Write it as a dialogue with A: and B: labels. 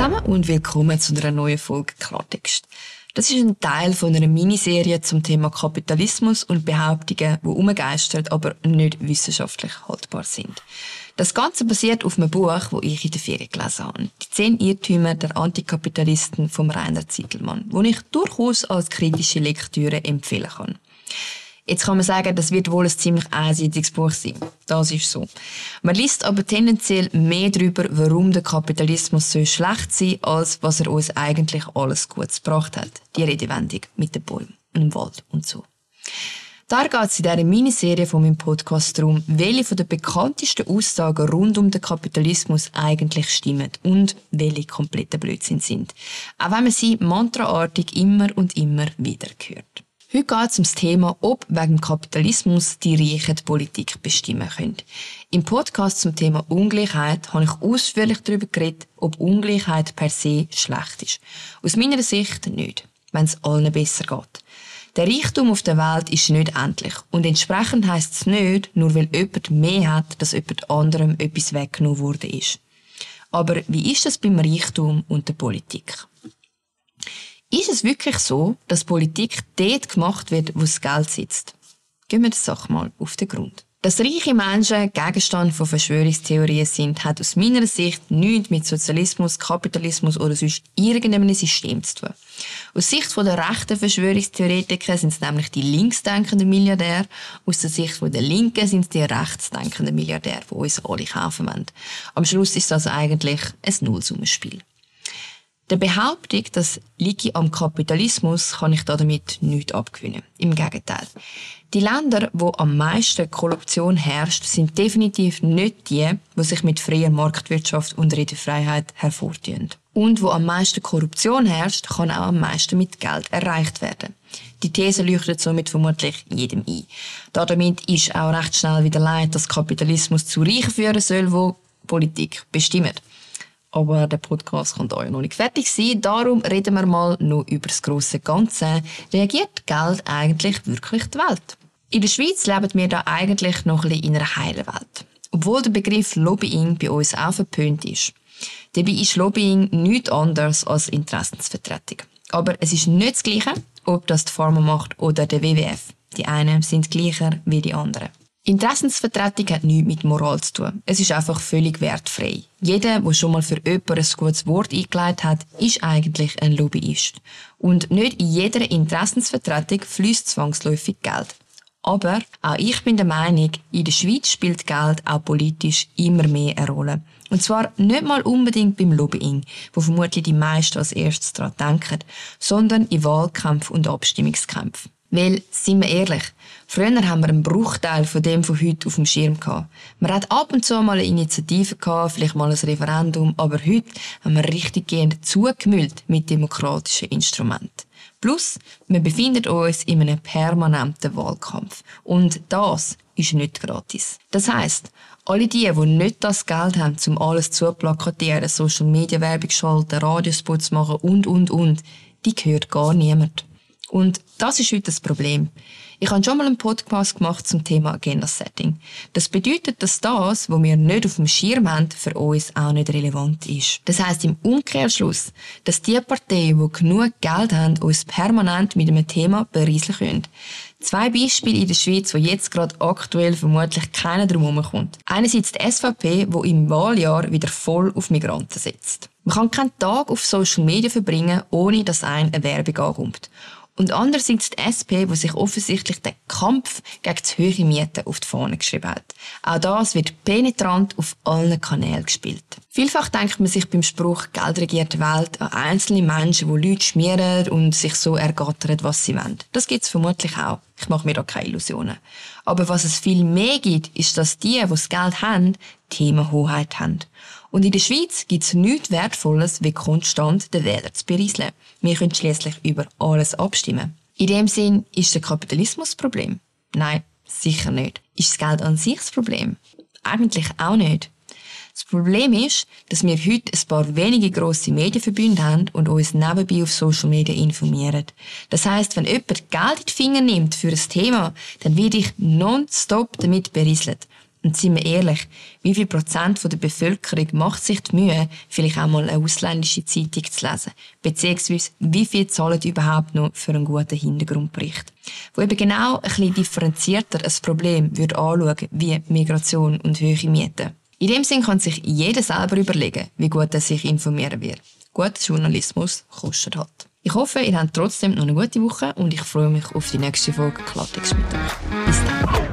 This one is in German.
A: zusammen und willkommen zu einer neuen Folge Klartext. Das ist ein Teil von einer Miniserie zum Thema Kapitalismus und Behauptungen, die umgeistern, aber nicht wissenschaftlich haltbar sind. Das Ganze basiert auf einem Buch, das ich in der Ferien gelesen habe. Die zehn Irrtümer der Antikapitalisten vom Rainer Zittelmann, wo ich durchaus als kritische Lektüre empfehlen kann. Jetzt kann man sagen, das wird wohl ein ziemlich einseitiges Buch sein. Das ist so. Man liest aber tendenziell mehr darüber, warum der Kapitalismus so schlecht sei, als was er uns eigentlich alles Gutes gebracht hat. Die Redewendung mit den Bäumen und dem Wald und so. Da geht es in dieser Miniserie von meinem Podcast darum, welche von den bekanntesten Aussagen rund um den Kapitalismus eigentlich stimmen und welche kompletter Blödsinn sind. Auch wenn man sie mantraartig immer und immer wieder hört. Heute geht es um das Thema, ob wegen Kapitalismus die Reichen die Politik bestimmen können. Im Podcast zum Thema Ungleichheit habe ich ausführlich darüber geredet, ob Ungleichheit per se schlecht ist. Aus meiner Sicht nicht, wenn es allen besser geht. Der Reichtum auf der Welt ist nicht endlich und entsprechend heisst es nicht, nur weil jemand mehr hat, dass jemand anderem etwas weggenommen ist. Aber wie ist das beim Reichtum und der Politik? Ist es wirklich so, dass Politik dort gemacht wird, wo das Geld sitzt? Gehen wir der Sache mal auf den Grund. Dass reiche Menschen Gegenstand von Verschwörungstheorien sind, hat aus meiner Sicht nichts mit Sozialismus, Kapitalismus oder sonst irgendeinem System zu tun. Aus Sicht der rechten Verschwörungstheoretiker sind es nämlich die linksdenkenden Milliardäre, aus der Sicht der Linken sind es die rechtsdenkenden Milliardäre, die uns alle kaufen wollen. Am Schluss ist das eigentlich ein Nullsummenspiel. Der Behauptung, das liege am Kapitalismus, kann ich damit nichts abgewinnen. Im Gegenteil. Die Länder, wo am meisten Korruption herrscht, sind definitiv nicht die, die sich mit freier Marktwirtschaft und Redefreiheit hervortun. Und wo am meisten Korruption herrscht, kann auch am meisten mit Geld erreicht werden. Die These leuchtet somit vermutlich jedem ein. Damit ist auch recht schnell wieder leid, dass Kapitalismus zu Reichen führen soll, wo Politik bestimmt. Aber der Podcast kann ja noch nicht fertig sein. Darum reden wir mal noch über das grosse Ganze. Reagiert Geld eigentlich wirklich die Welt? In der Schweiz leben wir da eigentlich noch ein bisschen in einer heilen Welt. Obwohl der Begriff Lobbying bei uns auch verpönt ist. Dabei ist Lobbying nichts anderes als Interessensvertretung. Aber es ist nicht das Gleiche, ob das die Pharma macht oder der WWF. Die einen sind gleicher wie die anderen. Interessensvertretung hat nichts mit Moral zu tun. Es ist einfach völlig wertfrei. Jeder, der schon mal für jemanden ein gutes Wort eingeleitet hat, ist eigentlich ein Lobbyist. Und nicht in jeder Interessensvertretung fließt zwangsläufig Geld. Aber auch ich bin der Meinung, in der Schweiz spielt Geld auch politisch immer mehr eine Rolle. Und zwar nicht mal unbedingt beim Lobbying, wo vermutlich die meisten als erstes daran denken, sondern in Wahlkämpfen und Abstimmungskämpfen. Weil, sind wir ehrlich, früher haben wir einen Bruchteil von dem von heute auf dem Schirm gehabt. Man hat ab und zu mal eine Initiative gehabt, vielleicht mal ein Referendum, aber heute haben wir richtig gehend zugemüllt mit demokratischen Instrumenten. Plus, wir befinden uns in einem permanenten Wahlkampf. Und das ist nicht gratis. Das heißt, alle die, die nicht das Geld haben, um alles zu plakatieren, Social Media Werbung schalten, Radiospots machen und, und, und, die gehört gar niemand. Und das ist heute das Problem. Ich habe schon mal einen Podcast gemacht zum Thema Agenda Setting. Das bedeutet, dass das, was wir nicht auf dem Schirm haben, für uns auch nicht relevant ist. Das heißt im Umkehrschluss, dass die Parteien, die genug Geld haben, uns permanent mit einem Thema berieseln können. Zwei Beispiele in der Schweiz, wo jetzt gerade aktuell vermutlich keiner drum kommt. Einerseits die SVP, wo im Wahljahr wieder voll auf Migranten setzt. Man kann keinen Tag auf Social Media verbringen, ohne dass ein eine Werbung ankommt. Und andererseits die SP, die sich offensichtlich den Kampf gegen zu hohe Mieten auf die Fahne geschrieben hat. Auch das wird penetrant auf allen Kanälen gespielt. Vielfach denkt man sich beim Spruch Geld regiert die Welt an einzelne Menschen, die Leute schmieren und sich so ergattern, was sie wollen. Das gibt es vermutlich auch. Ich mache mir da keine Illusionen. Aber was es viel mehr gibt, ist, dass die, die das Geld haben, Themenhoheit haben. Und in der Schweiz gibt es nichts Wertvolles, wie konstant den Wähler zu berieseln. Wir können schließlich über alles abstimmen. In dem Sinn ist der Kapitalismus das Problem? Nein, sicher nicht. Ist das Geld an sich das Problem? Eigentlich auch nicht. Das Problem ist, dass wir heute ein paar wenige grosse Medienverbünde haben und uns nebenbei auf Social Media informieren. Das heißt, wenn jemand Geld in die Finger nimmt für ein Thema, dann werde ich nonstop damit berieselt. Und seien wir ehrlich, wie viel Prozent der Bevölkerung macht sich die Mühe, vielleicht auch mal eine ausländische Zeitung zu lesen? Beziehungsweise, wie viel zahlen überhaupt noch für einen guten Hintergrundbericht? Wo eben genau ein bisschen differenzierter ein Problem würde anschauen, wie Migration und höhere Mieten. In dem Sinn kann sich jeder selber überlegen, wie gut er sich informieren will. Guter Journalismus kostet halt. Ich hoffe, ihr habt trotzdem noch eine gute Woche und ich freue mich auf die nächste Folge Klartext mit euch. Bis dann.